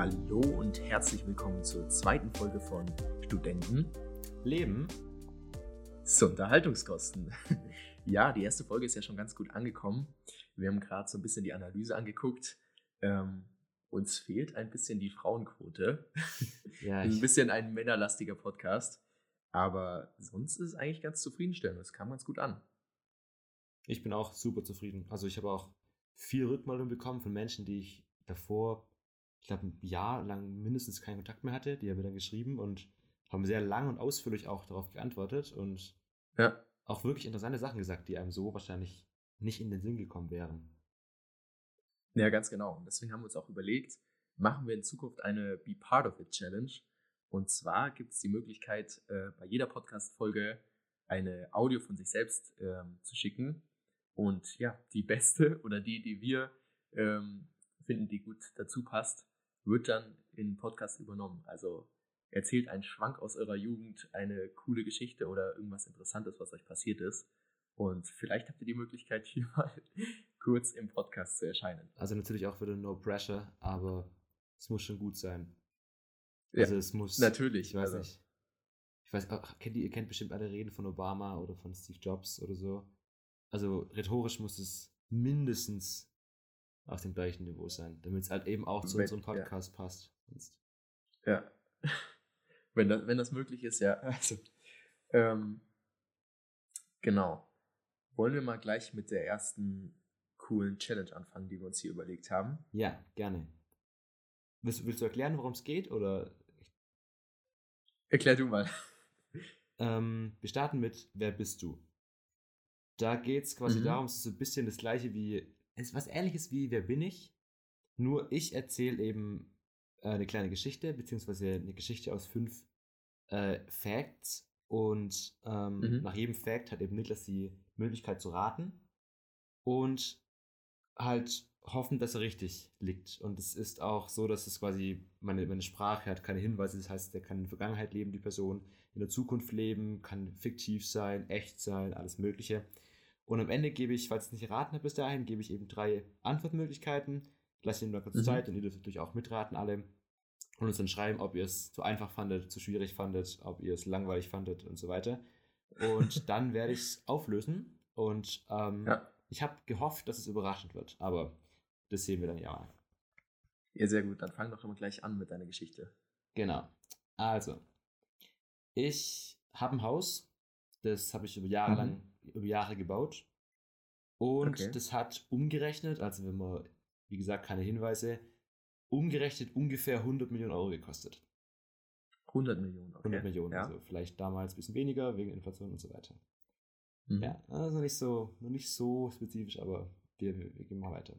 Hallo und herzlich willkommen zur zweiten Folge von Studenten Leben zu Unterhaltungskosten. ja, die erste Folge ist ja schon ganz gut angekommen. Wir haben gerade so ein bisschen die Analyse angeguckt. Ähm, uns fehlt ein bisschen die Frauenquote. Ja, ein bisschen ein männerlastiger Podcast. Aber sonst ist es eigentlich ganz zufriedenstellend. Es kam ganz gut an. ich bin auch super zufrieden. Also ich habe auch viel Rückmeldung bekommen von Menschen, die ich davor, ich glaube, ein Jahr lang mindestens keinen Kontakt mehr hatte. Die haben mir dann geschrieben und haben sehr lang und ausführlich auch darauf geantwortet und Ja. auch wirklich interessante Sachen gesagt, die einem so wahrscheinlich nicht in den Sinn gekommen wären. Ja, ganz genau. Und deswegen haben wir uns auch überlegt, machen wir in Zukunft eine Be Part of It Challenge. Und zwar gibt es die Möglichkeit, äh, bei jeder Podcast-Folge eine Audio von sich selbst ähm, zu schicken. Und ja, die beste oder die, die wir ähm, finden, die gut dazu passt, wird dann in den Podcast übernommen. Also erzählt einen Schwank aus eurer Jugend, eine coole Geschichte oder irgendwas Interessantes, was euch passiert ist. Und vielleicht habt ihr die Möglichkeit, hier mal kurz im Podcast zu erscheinen. Also natürlich auch wieder No Pressure, aber es muss schon gut sein. Ja, also es muss. natürlich, Ich weiß also. nicht. Ich weiß, ach, kennt ihr, ihr kennt bestimmt alle Reden von Obama oder von Steve Jobs oder so. Also rhetorisch muss es mindestens auf dem gleichen Niveau sein, damit es halt eben auch zu Wenn- unserem ja. Podcast passt. Sonst- Ja. wenn, das, wenn das möglich ist, ja. Also, ähm, genau. Wollen wir mal gleich mit der ersten coolen Challenge anfangen, die wir uns hier überlegt haben? Ja, gerne. Willst, willst du erklären, worum es geht? Oder Erklär du mal. ähm, wir starten mit Wer bist du? Da geht es quasi Mhm. darum, es ist so ein bisschen das gleiche wie, ist was ähnliches wie Wer bin ich? Nur ich erzähle eben äh, eine kleine Geschichte, beziehungsweise eine Geschichte aus fünf äh, Facts. Und ähm, Mhm. nach jedem Fact hat eben Niklas die Möglichkeit zu raten und halt hoffen, dass er richtig liegt. Und es ist auch so, dass es quasi, meine, meine Sprache hat keine Hinweise, das heißt, der kann in der Vergangenheit leben, die Person, in der Zukunft leben, kann fiktiv sein, echt sein, alles Mögliche. Und am Ende gebe ich, falls ich es nicht erraten habe bis dahin, gebe ich eben drei Antwortmöglichkeiten. Lasse Ihnen mal kurz Mhm. Zeit und ihr dürft natürlich auch mitraten, alle. Und uns dann schreiben, ob ihr es zu einfach fandet, zu schwierig fandet, ob ihr es langweilig fandet und so weiter. Und dann werde ich es auflösen. Und ähm, Ja. ich habe gehofft, dass es überraschend wird, aber das sehen wir dann ja mal. Ja, sehr gut. Dann fang doch immer gleich an mit deiner Geschichte. Genau. Also, ich habe ein Haus, das habe ich über Jahre Mhm. lang, über Jahre gebaut. Und Okay. das hat umgerechnet, also wenn man, wie gesagt, keine Hinweise, umgerechnet ungefähr 100 Millionen Euro gekostet. 100 Millionen. Okay. 100 Millionen, Ja. also vielleicht damals ein bisschen weniger wegen Inflation und so weiter. Mhm. Ja, also nicht so, noch nicht so spezifisch, aber wir, wir gehen mal weiter.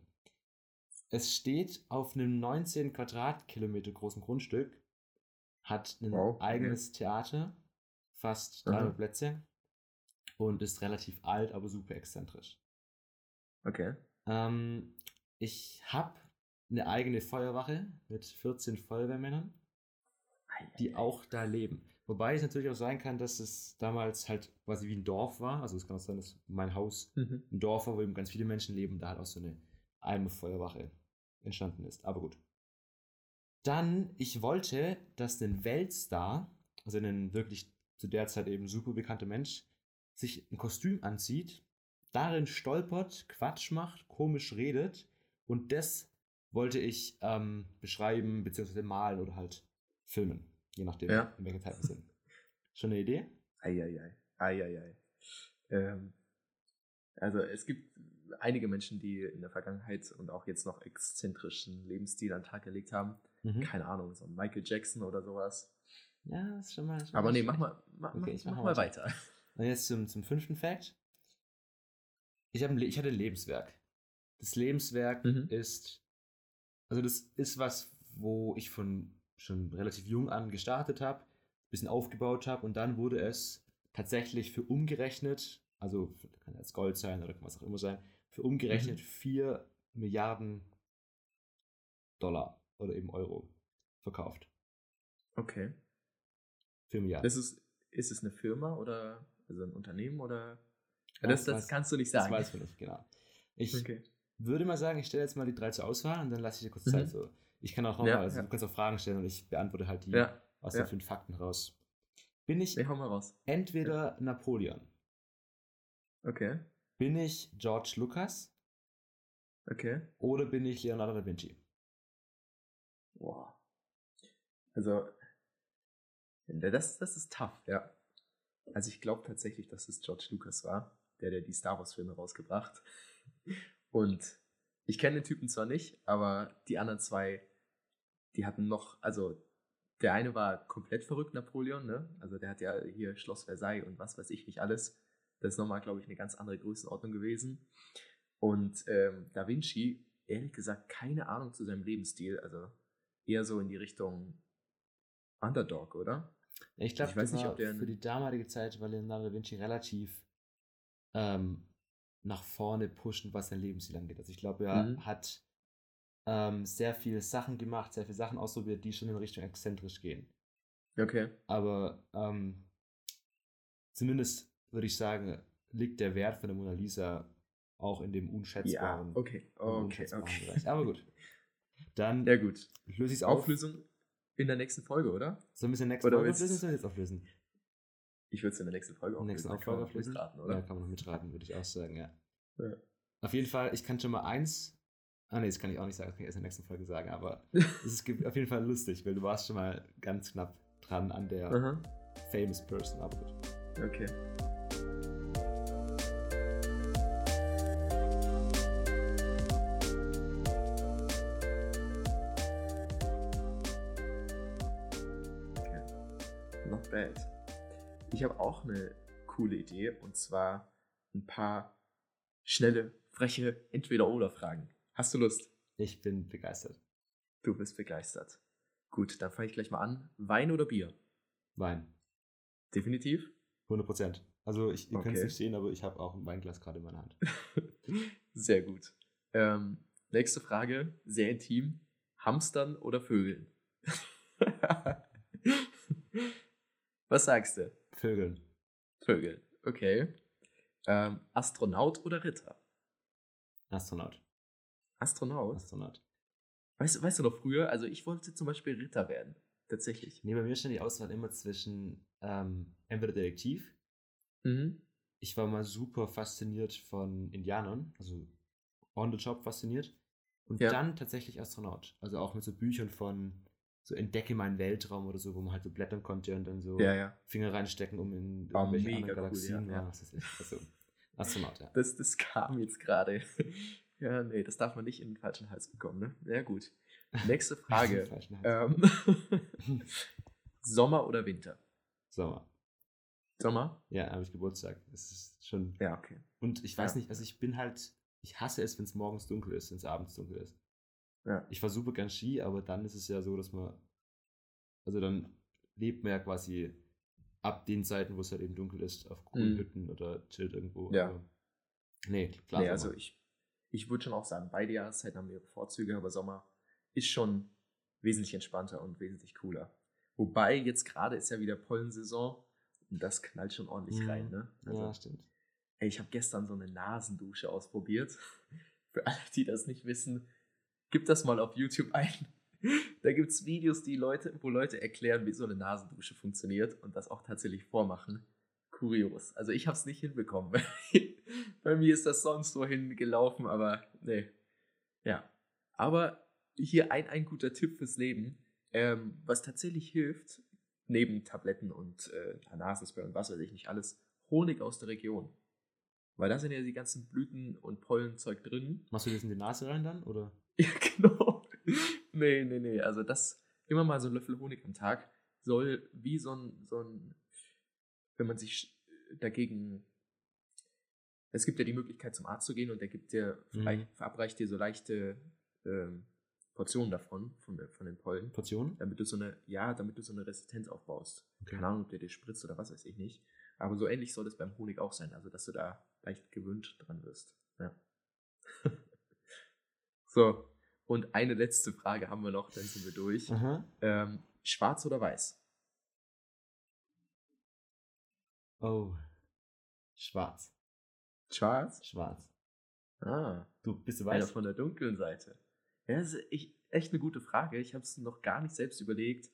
Es steht auf einem 19 Quadratkilometer großen Grundstück, hat ein Wow, eigenes Theater, fast Aha. 300 Plätze und ist relativ alt, aber super exzentrisch. Okay. Ähm, ich habe eine eigene Feuerwache mit 14 Feuerwehrmännern die auch da leben. Wobei es natürlich auch sein kann, dass es damals halt quasi wie ein Dorf war. Also es kann auch sein, dass mein Haus Mhm. ein Dorf war, wo eben ganz viele Menschen leben, da halt auch so eine Eimerfeuerwache entstanden ist. Aber gut. Dann, ich wollte, dass ein Weltstar, also ein wirklich zu der Zeit eben super bekannter Mensch, sich ein Kostüm anzieht, darin stolpert, Quatsch macht, komisch redet und das wollte ich ähm, beschreiben, beziehungsweise malen oder halt filmen, je nachdem, Ja. in welcher Zeit wir sind. Schon eine Idee? Eieiei. Eieiei. Ähm, also es gibt einige Menschen, die in der Vergangenheit und auch jetzt noch exzentrischen Lebensstil an den Tag gelegt haben. Mhm. Keine Ahnung, so ein Michael Jackson oder sowas. Ja, ist schon mal. Schon Aber nee, mach mal, mach, Okay, mach mach mal weiter. Und jetzt zum, zum fünften Fact. Ich, hab ein, ich hatte ein Lebenswerk. Das Lebenswerk Mhm. ist, also das ist was, wo ich von schon relativ jung an gestartet habe, ein bisschen aufgebaut habe und dann wurde es tatsächlich für umgerechnet, also kann jetzt Gold sein oder kann was auch immer sein, für umgerechnet Mhm. 4 Milliarden Dollar oder eben Euro verkauft. Okay. 4 Milliarden. Das ist, ist es eine Firma oder also ein Unternehmen oder? Das das, das kannst du nicht das sagen. weiß man nicht, genau. Ich Okay. würde mal sagen, ich stelle jetzt mal die drei zur Auswahl und dann lasse ich dir kurz Mhm. Zeit. So. Ich kann auch nochmal, Ja, also ja. du kannst auch Fragen stellen und ich beantworte halt die Ja, aus den fünf Fakten raus. Bin ich ich entweder Napoleon, Okay, bin ich George Lucas okay. oder bin ich Leonardo da Vinci? Boah. Also, das, das ist tough, ja. Also ich glaube tatsächlich, dass es George Lucas war, der, der die Star Wars-Filme rausgebracht. Und ich kenne den Typen zwar nicht, aber die anderen zwei, die hatten noch, also der eine war komplett verrückt, Napoleon, ne? Also der hat ja hier Schloss Versailles und was weiß ich nicht alles. Das ist nochmal, glaube ich, eine ganz andere Größenordnung gewesen. Und ähm, Da Vinci, ehrlich gesagt, keine Ahnung zu seinem Lebensstil. Also eher so in die Richtung Underdog, oder? Ja, ich glaube, nicht, der für ein- die damalige Zeit war Leonardo da Vinci relativ ähm, nach vorne pushen, was sein Lebensstil angeht. Also ich glaube, er Mhm. hat ähm, sehr viele Sachen gemacht, sehr viele Sachen ausprobiert, die schon in Richtung exzentrisch gehen. Okay. Aber ähm, zumindest würde ich sagen, liegt der Wert von der Mona Lisa auch in dem Ja, unschätzbaren, okay, im okay, unschätzbaren okay. Bereich. Aber gut. Dann Ja, gut. löse ich es auf. Auflösung in der nächsten Folge, oder? Sollen wir es in der nächsten Oder Folge auflösen? Sollen wir jetzt auflösen? Ich würde es in der nächsten Folge Im nächsten Dann kann man auflösen? mitraten, oder? Ja, kann man noch mitraten, würde ich auch sagen, ja. Ja. Auf jeden Fall, ich kann schon mal eins. Ah, nee, das kann ich auch nicht sagen, das kann ich erst in der nächsten Folge sagen, aber es ist auf jeden Fall lustig, weil du warst schon mal ganz knapp dran an der Aha. famous person, aber gut. Okay. Ich habe auch eine coole Idee und zwar ein paar schnelle, freche Entweder-Oder-Fragen. Hast du Lust? Ich bin begeistert. Du bist begeistert. Gut, dann fange ich gleich mal an. Wein oder Bier? Wein. Definitiv. 100 Prozent. Also, ich, ihr könnt es Okay. nicht sehen, aber ich habe auch ein Weinglas gerade in meiner Hand. Sehr gut. Ähm, nächste Frage, sehr intim. Hamstern oder Vögeln? Was sagst du? Vögeln. Vögeln. Okay. Ähm, Astronaut oder Ritter? Astronaut. Astronaut? Astronaut. Weißt, du- weißt du noch früher? Also ich wollte zum Beispiel Ritter werden. Tatsächlich. Nee, bei mir stand die Auswahl immer zwischen ähm, entweder Detektiv. Mhm. Ich war mal super fasziniert von Indianern, also on the job fasziniert. Und Ja. dann tatsächlich Astronaut. Also auch mit so Büchern von so Entdecke meinen Weltraum oder so, wo man halt so blättern konnte und dann so Ja, ja. Finger reinstecken, um in War irgendwelche mega anderen cool, Galaxien. ja, ja. was ich. Also Astronaut, ja. Das, das kam jetzt gerade. Ja, nee, das darf man nicht in den falschen Hals bekommen, ne? Ja, gut. Nächste Frage. Ähm, Sommer oder Winter? Sommer. Sommer? Ja, habe ich Geburtstag. Es ist schon. Ja, okay. Und ich weiß Ja. nicht, also ich bin halt, ich hasse es, wenn es morgens dunkel ist, wenn es abends dunkel ist. Ja. Ich super gern Ski, aber dann ist es ja so, dass man, also dann lebt man ja quasi ab den Zeiten, wo es halt eben dunkel ist, auf coolen Mhm. Hütten oder chillt irgendwo. Ja. aber- nee, klar. nee, Sommer. also ich, ich würde schon auch sagen, beide Jahreszeiten haben ihre Vorzüge, aber Sommer ist schon wesentlich entspannter und wesentlich cooler. Wobei jetzt gerade ist ja wieder Pollensaison und das knallt schon ordentlich Mhm. rein, ne? Also, ja, stimmt. Ey, ich habe gestern so eine Nasendusche ausprobiert. Für alle, die das nicht wissen, gib das mal auf YouTube ein. Da gibt es Videos, die Leute, wo Leute erklären, wie so eine Nasendusche funktioniert und das auch tatsächlich vormachen. Kurios. Also ich habe es nicht hinbekommen. Bei mir ist das sonst wohin gelaufen, aber nee. Ja. Aber hier ein, ein guter Tipp fürs Leben, ähm, was tatsächlich hilft, neben Tabletten und äh, Nasenspray und was weiß ich nicht alles, Honig aus der Region. Weil da sind ja die ganzen Blüten und Pollenzeug drin. Machst du das in die Nase rein dann? Oder? Ja, genau. nee, nee, nee. Also das, immer mal so ein Löffel Honig am Tag soll wie so ein, so ein, wenn man sich dagegen, es gibt ja die Möglichkeit zum Arzt zu gehen und der gibt dir, Mhm. verabreicht dir so leichte ähm, Portionen davon, von, von den Pollen, Portionen? damit du so eine, ja, damit du so eine Resistenz aufbaust. Okay. Keine Ahnung, ob der dir spritzt oder was weiß ich nicht. Aber so ähnlich soll es beim Honig auch sein, also dass du da leicht gewöhnt dran wirst. Ja. so, und eine letzte Frage haben wir noch, dann sind wir durch. Aha. Ähm, schwarz oder weiß? Oh. Schwarz. Schwarz? Schwarz. Ah, Du bist du einer weiß? von der dunklen Seite. Ja, das ist echt, echt eine gute Frage. Ich habe es noch gar nicht selbst überlegt.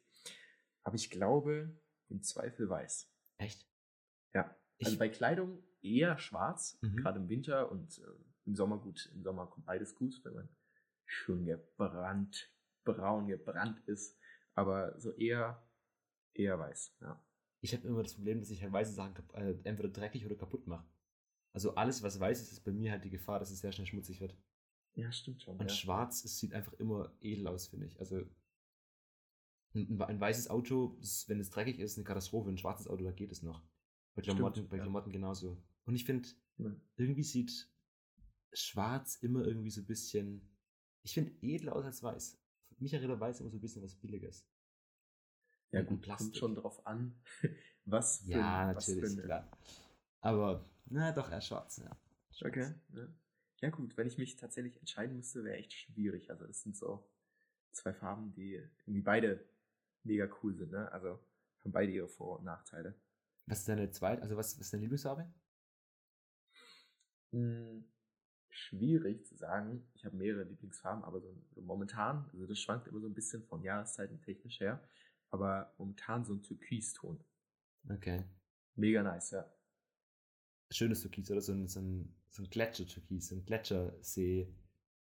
Aber ich glaube, im Zweifel weiß. Echt? Ja. Also Ich- bei Kleidung eher schwarz, Mhm. gerade im Winter und äh, im Sommer gut. Im Sommer kommt beides gut, wenn man schon gebrannt, braun gebrannt ist. Aber so eher, eher weiß. Ja. Ich habe immer das Problem, dass ich halt weiße Sachen äh, entweder dreckig oder kaputt mache. Also alles, was weiß ist, ist bei mir halt die Gefahr, dass es sehr schnell schmutzig wird. ja, stimmt schon. Und ja. schwarz, es sieht einfach immer edel aus, finde ich. Also ein, ein weißes Auto, das, wenn es dreckig ist, eine Katastrophe. Ein schwarzes Auto, da geht es noch. Bei Stimmt, Klamotten, bei ja. Klamotten genauso. Und ich finde, Ja. irgendwie sieht schwarz immer irgendwie so ein bisschen. Ich finde edler aus als weiß. Mich erinnert weiß immer so ein bisschen was Billiges. Ja, gut, Plastik. kommt schon drauf an, was für, Ja, was natürlich, für klar. Aber, na doch, eher schwarz, ja. Schwarz. Okay. Ja. ja, gut, wenn ich mich tatsächlich entscheiden müsste, wäre echt schwierig. Also, das sind so zwei Farben, die irgendwie beide mega cool sind, ne? Also, haben beide ihre Vor- und Nachteile. Was ist deine zweite, also was, was ist deine Lieblingsfarbe? Hm, schwierig zu sagen. Ich habe mehrere Lieblingsfarben, aber so, so momentan, also das schwankt immer so ein bisschen von Jahreszeiten technisch her, aber momentan so ein Türkiston. Okay. Mega nice, ja. Schönes Türkis, oder? So ein, so ein, so ein Gletscher-Türkis, so ein Gletschersee,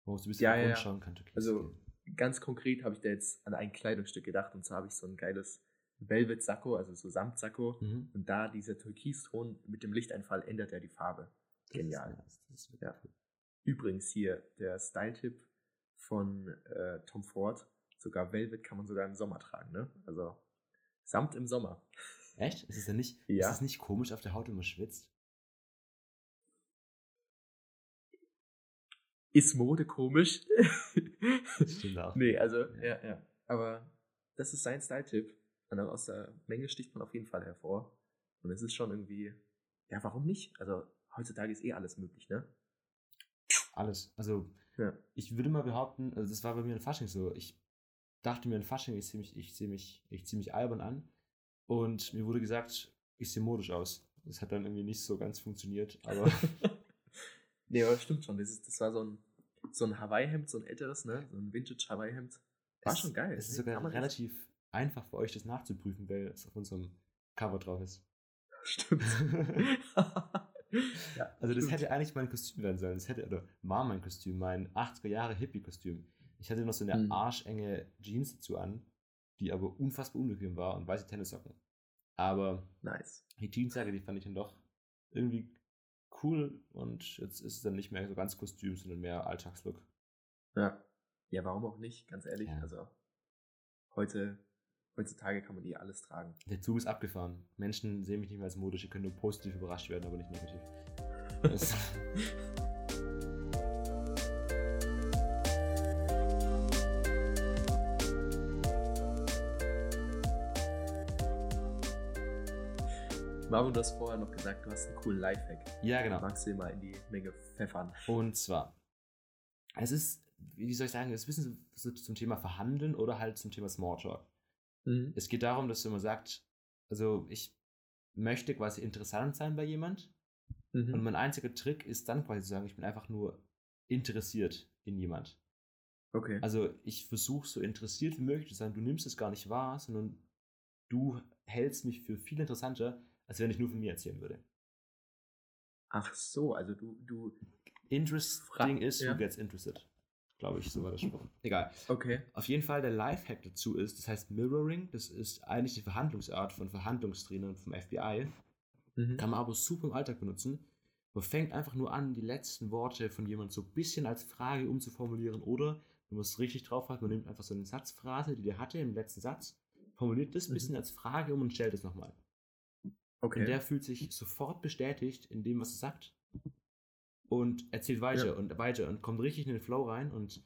wo man so ein bisschen Ja, ja, ja, kann. Türkis. Also ganz konkret habe ich da jetzt an ein Kleidungsstück gedacht und zwar habe ich so ein geiles Velvet-Sakko, also so Samtsakko. Mhm. Und da dieser Türkiston mit dem Lichteinfall ändert er die Farbe. Das ist Genial. das ist Ja. cool. Übrigens hier der Style-Tipp von äh, Tom Ford. Sogar Velvet kann man sogar im Sommer tragen, ne? Also Samt im Sommer. Echt? Ist es denn nicht, Ja. ist es nicht komisch auf der Haut, wenn man schwitzt? Ist Mode komisch? Stimmt auch. nee, also, ja, ja. Aber das ist sein Style-Tipp. Und dann aus der Menge sticht man auf jeden Fall hervor. Und es ist schon irgendwie, ja, warum nicht? Also, heutzutage ist eh alles möglich, ne? Alles. Also, Ja. ich würde mal behaupten, also das war bei mir in Fasching so. Ich dachte mir in Fasching, ich sehe mich, ich mich, ich ziehe mich albern an. Und mir wurde gesagt, ich sehe modisch aus. Das hat dann irgendwie nicht so ganz funktioniert, aber nee, aber stimmt schon. Das, ist, das war so ein, so ein Hawaii-Hemd, so ein älteres, ne? So ein Vintage-Hawaii-Hemd. War es- schon geil. Es ist sogar relativ einfach für euch, das nachzuprüfen, weil es auf unserem Cover drauf ist. Stimmt. ja, Also das stimmt. hätte eigentlich mein Kostüm werden sollen. Das hätte, oder war mein Kostüm, mein 80er Jahre Hippie-Kostüm. Ich hatte noch so eine Mhm. arschenge Jeans dazu an, die aber unfassbar unbequem war und weiße Tennissocken. Aber Nice. die Jeansjacke, die fand ich dann doch irgendwie cool und jetzt ist es dann nicht mehr so ganz Kostüm, sondern mehr Alltagslook. Ja. Ja, warum auch nicht, ganz ehrlich. Ja. Also, heute, heutzutage kann man eh alles tragen. Der Zug ist abgefahren. Menschen sehen mich nicht mehr als modisch, ihr könnt nur positiv überrascht werden, aber nicht negativ. Marvin, du hast vorher noch gesagt, du hast einen coolen Lifehack. ja, genau. Magst du den mal in die Menge pfeffern? Und zwar, es ist, wie soll ich sagen, es ist ein bisschen so zum Thema Verhandeln oder halt zum Thema Smalltalk. Mhm. Es geht darum, dass man sagt, also ich möchte quasi interessant sein bei jemand und Mhm. mein einziger Trick ist dann quasi zu sagen, ich bin einfach nur interessiert in jemand. Okay. Also ich versuche so interessiert wie möglich zu sein. Du nimmst es gar nicht wahr, sondern du hältst mich für viel interessanter, als wenn ich nur von mir erzählen würde. Ach so, also du, du, Interesting Fra- is ja. who gets interested. Glaube ich, so war das Spruch. Egal. okay. Auf jeden Fall der Lifehack dazu ist, das heißt Mirroring, das ist eigentlich die Verhandlungsart von Verhandlungstrainern vom FBI, Mhm. kann man aber super im Alltag benutzen. Man fängt einfach nur an, die letzten Worte von jemandem so ein bisschen als Frage umzuformulieren oder, wenn man es richtig drauf hat, man nimmt einfach so eine Satzphrase, die der hatte im letzten Satz, formuliert das ein Mhm. bisschen als Frage um und stellt es nochmal. Okay. Und der fühlt sich sofort bestätigt in dem, was er sagt und erzählt weiter Ja. und weiter und kommt richtig in den Flow rein. Und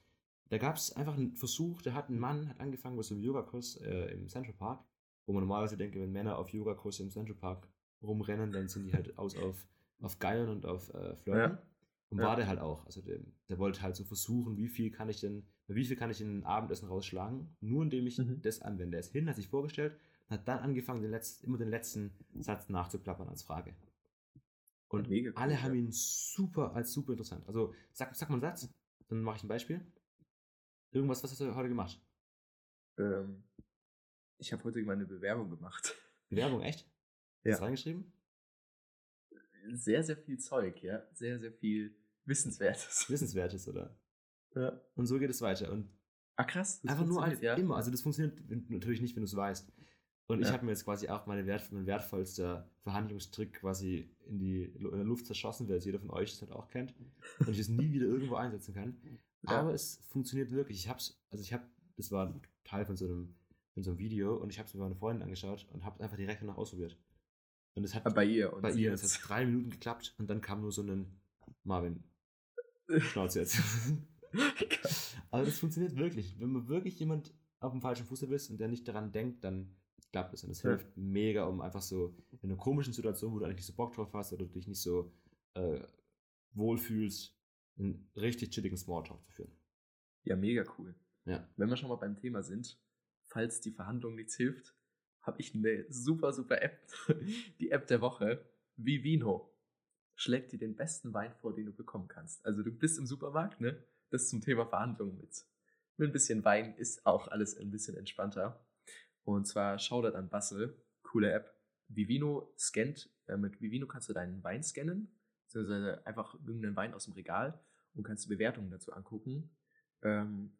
da gab es einfach einen Versuch, da hat ein Mann, hat angefangen mit so einem Yogakurs äh, im Central Park, wo man normalerweise denkt, wenn Männer auf Yogakurs im Central Park rumrennen, dann sind die halt aus auf, auf Geiern und auf äh, Flirten. Ja. Und Ja. war der halt auch. Also der, der wollte halt so versuchen, wie viel kann ich denn, wie viel kann ich in ein Abendessen rausschlagen, nur indem ich Mhm. das anwende. Er ist hin, hat sich vorgestellt und hat dann angefangen, den letzten, immer den letzten Satz nachzuplappern als Frage. Und Mega cool, alle ja. haben ihn super als super interessant. Also sag, sag mal einen Satz, dann mache ich ein Beispiel. Irgendwas, was hast du heute gemacht? Ähm, ich habe heute meine Bewerbung gemacht. Bewerbung, echt? Ja. Hast du reingeschrieben? Sehr, sehr viel Zeug, ja. Sehr, sehr viel Wissenswertes. Wissenswertes, oder? Ja. Und so geht es weiter. Und Ah, krass. das einfach nur als ja. immer. Also das funktioniert natürlich nicht, wenn du es weißt. Und ich Ja. habe mir jetzt quasi auch meine Wert, mein wertvollster Verhandlungstrick quasi in die in der Luft zerschossen, weil es jeder von euch das halt auch kennt. Und ich es nie wieder irgendwo einsetzen kann. Ja. Aber es funktioniert wirklich. Ich hab's, also ich habe, das war Teil von so einem, von so einem Video und ich habe es mir bei meiner Freundin angeschaut und habe einfach direkt danach ausprobiert. Und es hat Ah, Bei ihr. Und bei ihr, es hat drei Minuten geklappt und dann kam nur so ein Marvin, Schnauze jetzt. Aber das funktioniert wirklich. Wenn man wirklich jemand auf dem falschen Fuß erwischt und der nicht daran denkt, dann klappt es. Und es Ja. hilft mega, um einfach so in einer komischen Situation, wo du eigentlich nicht so Bock drauf hast oder dich nicht so äh, wohlfühlst, einen richtig chilligen Smalltalk zu führen. Ja, mega cool. Ja. Wenn wir schon mal beim Thema sind, falls die Verhandlung nichts hilft, habe ich eine super, super App. Die App der Woche, Vivino. Schlägt dir den besten Wein vor, den du bekommen kannst. Also du bist im Supermarkt, ne? Das zum Thema Verhandlungen mit. Mit ein bisschen Wein ist auch alles ein bisschen entspannter. Und zwar Shoutout an Bassel, coole App. Vivino scannt, äh, mit Vivino kannst du deinen Wein scannen, beziehungsweise einfach irgendeinen Wein aus dem Regal und kannst Bewertungen dazu angucken. Ähm,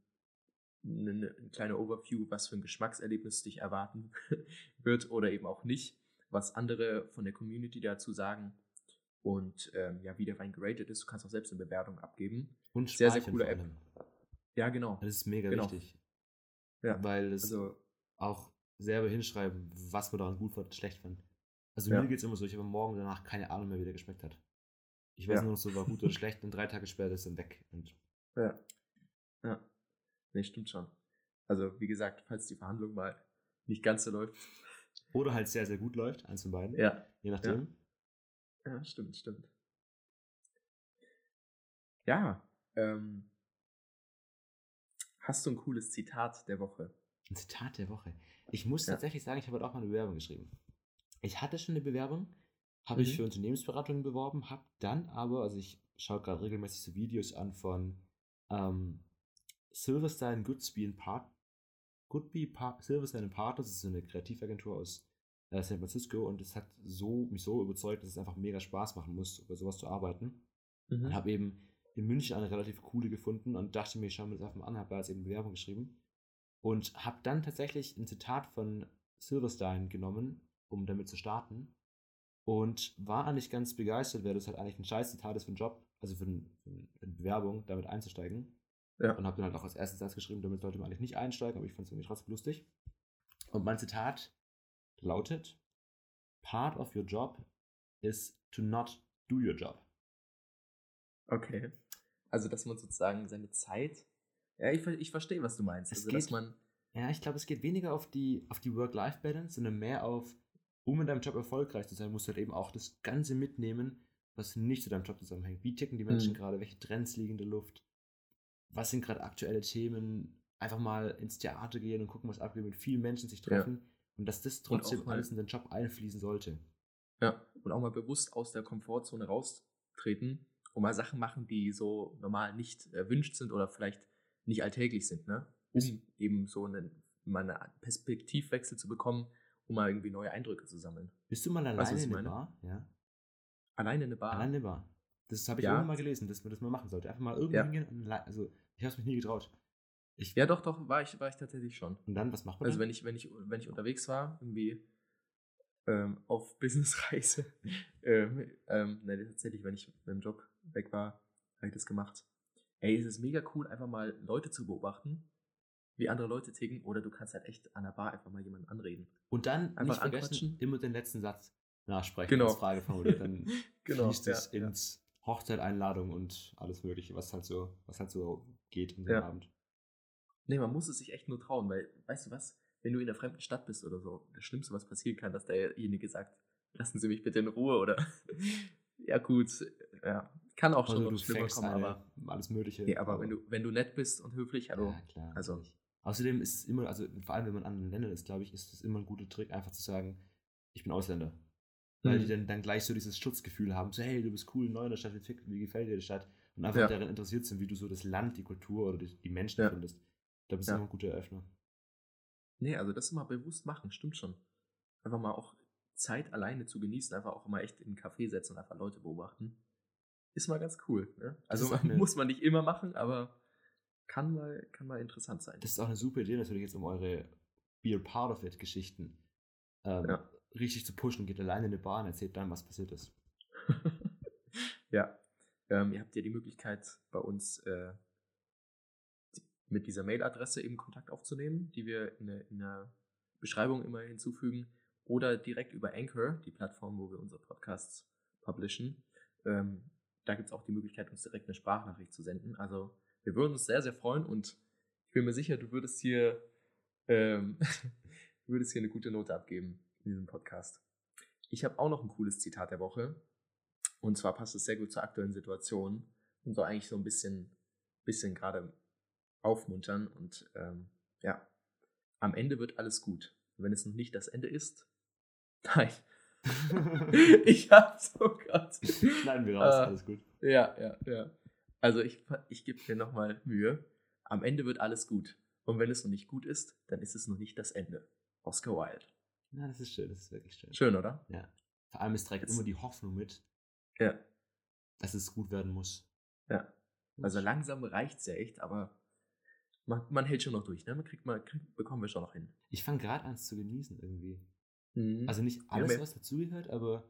eine, eine kleine Overview, was für ein Geschmackserlebnis dich erwarten wird oder eben auch nicht, was andere von der Community dazu sagen und ähm, ja, wie der Wein geratet ist. Du kannst auch selbst eine Bewertung abgeben. Und Sehr, sehr coole App. Ja, genau. Das ist mega Genau. wichtig. Ja, Weil es Also, auch selber hinschreiben, was man daran gut fand, schlecht fand. Also Ja. mir geht es immer so, ich habe morgen danach keine Ahnung mehr, wie der geschmeckt hat. Ich weiß Ja. nur noch so, war gut oder schlecht und drei Tage später ist dann weg. Und ja. Ja. Nee, stimmt schon. Also, wie gesagt, falls die Verhandlung mal nicht ganz so läuft. oder halt sehr, sehr gut läuft, eins von beiden. Ja. Je nachdem. Ja, stimmt, stimmt. Ja, ähm, hast du ein cooles Zitat der Woche? Ein Zitat der Woche. Ich muss Ja. tatsächlich sagen, ich habe heute auch mal eine Bewerbung geschrieben. Ich hatte schon eine Bewerbung, habe ich Mhm. für Unternehmensberatungen beworben, habe dann aber, also ich schaue gerade regelmäßig so Videos an von ähm, Silverstein Goodsby and Part Goodby Par Silverstein and Partners, das ist so eine Kreativagentur aus äh, San Francisco und es hat so, mich so überzeugt, dass es einfach mega Spaß machen muss, über sowas zu arbeiten. Mhm. Und habe eben in München eine relativ coole gefunden und dachte mir, ich schaue mir das einfach mal an, habe da jetzt eben eine Bewerbung geschrieben. Und habe dann tatsächlich ein Zitat von Silverstein genommen, um damit zu starten. Und war eigentlich ganz begeistert, weil das halt eigentlich ein scheiß Zitat ist für einen Job, also für, ein, für eine Bewerbung, damit einzusteigen. Ja. Und habe dann halt auch als erstes Satz geschrieben, damit sollte man eigentlich nicht einsteigen, aber ich fand es irgendwie trotzdem lustig. Und mein Zitat lautet: Part of your job is to not do your job. Okay. Also, dass man sozusagen seine Zeit. Ja, ich, ich verstehe, was du meinst. Es also, dass geht- man. Ja, ich glaube, es geht weniger auf die, auf die Work-Life-Balance, sondern mehr auf, um in deinem Job erfolgreich zu sein, musst du halt eben auch das Ganze mitnehmen, was nicht zu deinem Job zusammenhängt. Wie ticken die Menschen Mhm. gerade? Welche Trends liegen in der Luft? Was sind gerade aktuelle Themen? Einfach mal ins Theater gehen und gucken, was abgeht, mit vielen Menschen sich treffen und dass das trotzdem alles in den Job einfließen sollte. Ja, und auch mal bewusst aus der Komfortzone raustreten und mal Sachen machen, die so normal nicht erwünscht sind oder vielleicht nicht alltäglich sind, ne? Um eben so einen, mal einen Perspektivwechsel zu bekommen, um mal irgendwie neue Eindrücke zu sammeln. Bist du mal Weißt alleine ich in der meine? Bar? Ja. Alleine in eine Bar. Alleine in der Bar. Das habe ich Ja. irgendwann mal gelesen, dass man das mal machen sollte. Einfach mal irgendwo Ja. hingehen und also ich habe es mich nie getraut. Ich, Ja, doch, doch, war ich, war ich tatsächlich schon. Und dann, was macht man Also dann? wenn ich, wenn ich, wenn ich unterwegs war, irgendwie ähm, auf Businessreise, ähm, ähm, nein, tatsächlich, wenn ich beim Job weg war, habe ich das gemacht. Ey, es ist mega cool, einfach mal Leute zu beobachten, wie andere Leute ticken, oder du kannst halt echt an der Bar einfach mal jemanden anreden. Und dann Einfach nicht vergessen, anquatschen. immer den letzten Satz nachsprechen, Genau. als Frage formuliert. Dann Genau, fließt es ja, ja. ins Hochzeiteinladung und alles mögliche, was halt so, was halt so geht in dem Ja. Abend. Nee, man muss es sich echt nur trauen, weil, weißt du was, wenn du in einer fremden Stadt bist oder so, das Schlimmste, was passieren kann, dass derjenige sagt, lassen Sie mich bitte in Ruhe oder ja gut, ja, kann auch schon Oder noch du schlimmer fängst kommen, aber alles mögliche. Nee, aber wenn du, wenn du nett bist und höflich, hallo. Ja, klar. Also- natürlich. Außerdem ist es immer, also vor allem wenn man in anderen Ländern ist, glaube ich, ist es immer ein guter Trick, einfach zu sagen, ich bin Ausländer. Weil Mhm. die dann, dann gleich so dieses Schutzgefühl haben, so hey, du bist cool, neu in der Stadt, wie, gefällt dir die Stadt? Und einfach Ja. daran interessiert sind, wie du so das Land, die Kultur oder die, die Menschen Ja. findest. Ich glaube, das Ja. ist immer ein guter Eröffner. Nee, also das immer bewusst machen, stimmt schon. Einfach mal auch Zeit alleine zu genießen, einfach auch mal echt in einen Café setzen und einfach Leute beobachten. Ist mal ganz cool. Ne? Also man, muss man nicht immer machen, aber kann mal, kann mal interessant sein. Das ist auch eine super Idee natürlich jetzt, um eure Be a Part of It Geschichten ähm, Ja. richtig zu pushen. Geht alleine in eine Bar und erzählt dann, was passiert ist. ja. Ähm, ihr habt ja die Möglichkeit, bei uns äh, mit dieser Mailadresse eben Kontakt aufzunehmen, die wir in der, in der Beschreibung immer hinzufügen. Oder direkt über Anchor, die Plattform, wo wir unsere Podcasts publishen. Ähm, da gibt es auch die Möglichkeit, uns direkt eine Sprachnachricht zu senden. Also wir würden uns sehr, sehr freuen und ich bin mir sicher, du würdest hier, ähm, du würdest hier eine gute Note abgeben in diesem Podcast. Ich habe auch noch ein cooles Zitat der Woche. Und zwar passt es sehr gut zur aktuellen Situation und soll eigentlich so ein bisschen, bisschen gerade aufmuntern. Und ähm, ja, am Ende wird alles gut. Wenn es noch nicht das Ende ist, nein. ich hab's, oh Gott. Schneiden wir raus, Äh, alles gut. Ja, ja, ja. Also ich, ich gebe mir nochmal Mühe. Am Ende wird alles gut. Und wenn es noch nicht gut ist, dann ist es noch nicht das Ende. Oscar Wilde. Ja, das ist schön, das ist wirklich schön. Schön, oder? Ja. Vor allem, es trägt Jetzt- immer die Hoffnung mit, Ja. dass es gut werden muss. Ja. Also langsam reicht's ja echt, aber man, man hält schon noch durch, ne? Man kriegt mal, kriegt, bekommen wir schon noch hin. Ich fange gerade an, es zu genießen irgendwie. Mhm. Also nicht alles, mir- was dazugehört, aber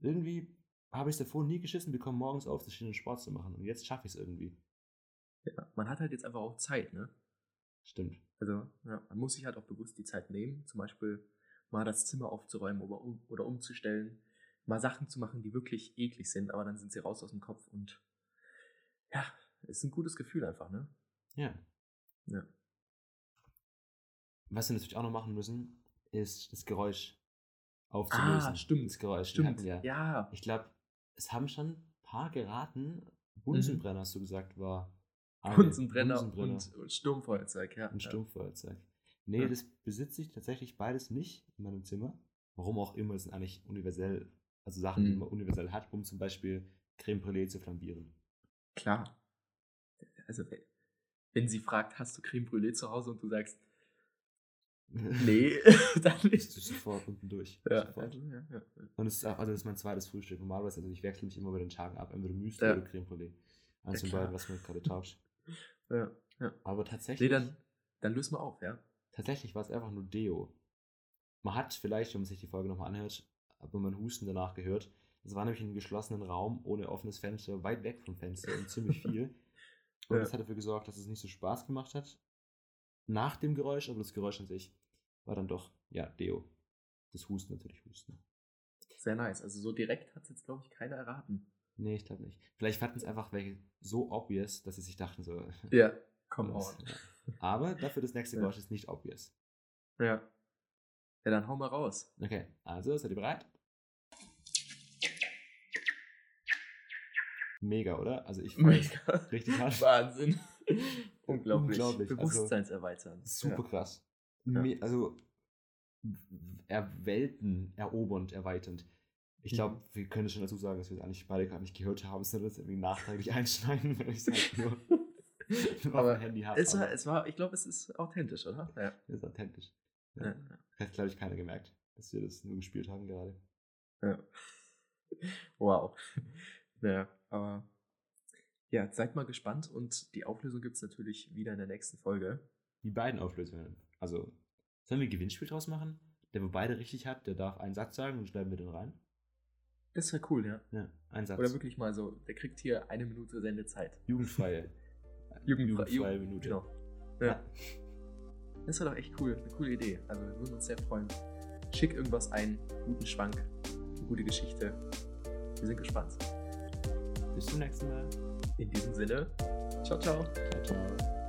irgendwie habe ich es davor nie geschissen bekommen, morgens aufzustehen und Sport zu machen. Und jetzt schaffe ich es irgendwie. ja, man hat halt jetzt einfach auch Zeit, ne? Stimmt. Also ja, man muss sich halt auch bewusst die Zeit nehmen, zum Beispiel mal das Zimmer aufzuräumen oder, um, oder umzustellen, mal Sachen zu machen, die wirklich eklig sind, aber dann sind sie raus aus dem Kopf und ja, ist ein gutes Gefühl einfach, ne? Ja. Ja. Was wir natürlich auch noch machen müssen, ist das Geräusch aufzulösen. Ah, stimmt. Das Geräusch. Stimmt, ja. ja. Ich glaube, es haben schon ein paar geraten. Bunsenbrenner, hast du gesagt, war. Bunsenbrenner, Bunsenbrenner Und, und Sturmfeuerzeug, ja. und. Sturmfeuerzeug. Nee, Ja. das besitze ich tatsächlich beides nicht in meinem Zimmer. Warum auch immer, das sind eigentlich universell, also Sachen, die Mhm. man universell hat, um zum Beispiel Creme Brûlée zu flambieren. Klar. Also, wenn- wenn sie fragt, hast du Creme Brûlée zu Hause und du sagst, nee, dann nicht. sofort unten durch. Ja, Sofort. ja, ja. Und es ist auch, also das ist mein zweites Frühstück. Normalerweise, also ich wechsle mich immer über den Tagen ab, entweder Müsli oder Creme Brûlée. Eins von beiden, was mir gerade tauscht. ja, ja. Aber tatsächlich, Nee, dann, dann lösen wir auf, ja. tatsächlich war es einfach nur Deo. Man hat vielleicht, wenn man sich die Folge nochmal anhört, hat man Husten danach gehört. Es war nämlich in einem geschlossenen Raum ohne offenes Fenster, weit weg vom Fenster und ziemlich viel. Und das hat dafür gesorgt, dass es nicht so Spaß gemacht hat. Nach dem Geräusch, aber das Geräusch an sich war dann doch, ja, Deo. Das Husten natürlich Husten. Sehr nice. Also so direkt hat es jetzt, glaube ich, keiner erraten. Nee, ich glaube nicht. Vielleicht fanden es einfach welche so obvious, dass sie sich dachten so. Ja, come on. ja. Aber dafür das nächste Ja. Geräusch ist nicht obvious. Ja. Ja, dann hau mal raus. Okay, also seid ihr bereit? Mega, oder? Also ich Mega. richtig hart. Wahnsinn. Unglaublich. Unglaublich. Also, Bewusstseinserweitern. Super krass. Ja. Also er Welten erobernd, erweiternd. Ich glaube, Mhm. wir können schon dazu sagen, dass wir es eigentlich beide gerade nicht gehört haben, sondern das irgendwie nachträglich einschneiden, wenn ich es halt nur, nur Aber auf dem Handy habe. Es war, es war, ich glaube, es ist authentisch, oder? Ja. Das ist authentisch. Ja. Ja. Hat, glaube ich, keiner gemerkt, dass wir das nur gespielt haben gerade. ja. Wow. Ja, aber ja, seid mal gespannt und die Auflösung gibt es natürlich wieder in der nächsten Folge. Die beiden Auflösungen. Also, sollen wir ein Gewinnspiel draus machen? Der, wo beide richtig hat, der darf einen Satz sagen und schneiden wir den rein. Das wäre cool, ja. Ja, ein Satz. Oder wirklich mal so, der kriegt hier eine Minute Sendezeit. Jugendfreie. Jugendfrei- Jugendfreie Jugend- Minute. Genau. Ja. Das war doch echt cool. Eine coole Idee. Also wir würden uns sehr freuen. Schick irgendwas ein, guten Schwank, eine gute Geschichte. Wir sind gespannt. Bis zum nächsten Mal. In diesem Sinne, ciao, ciao. Ciao, ciao.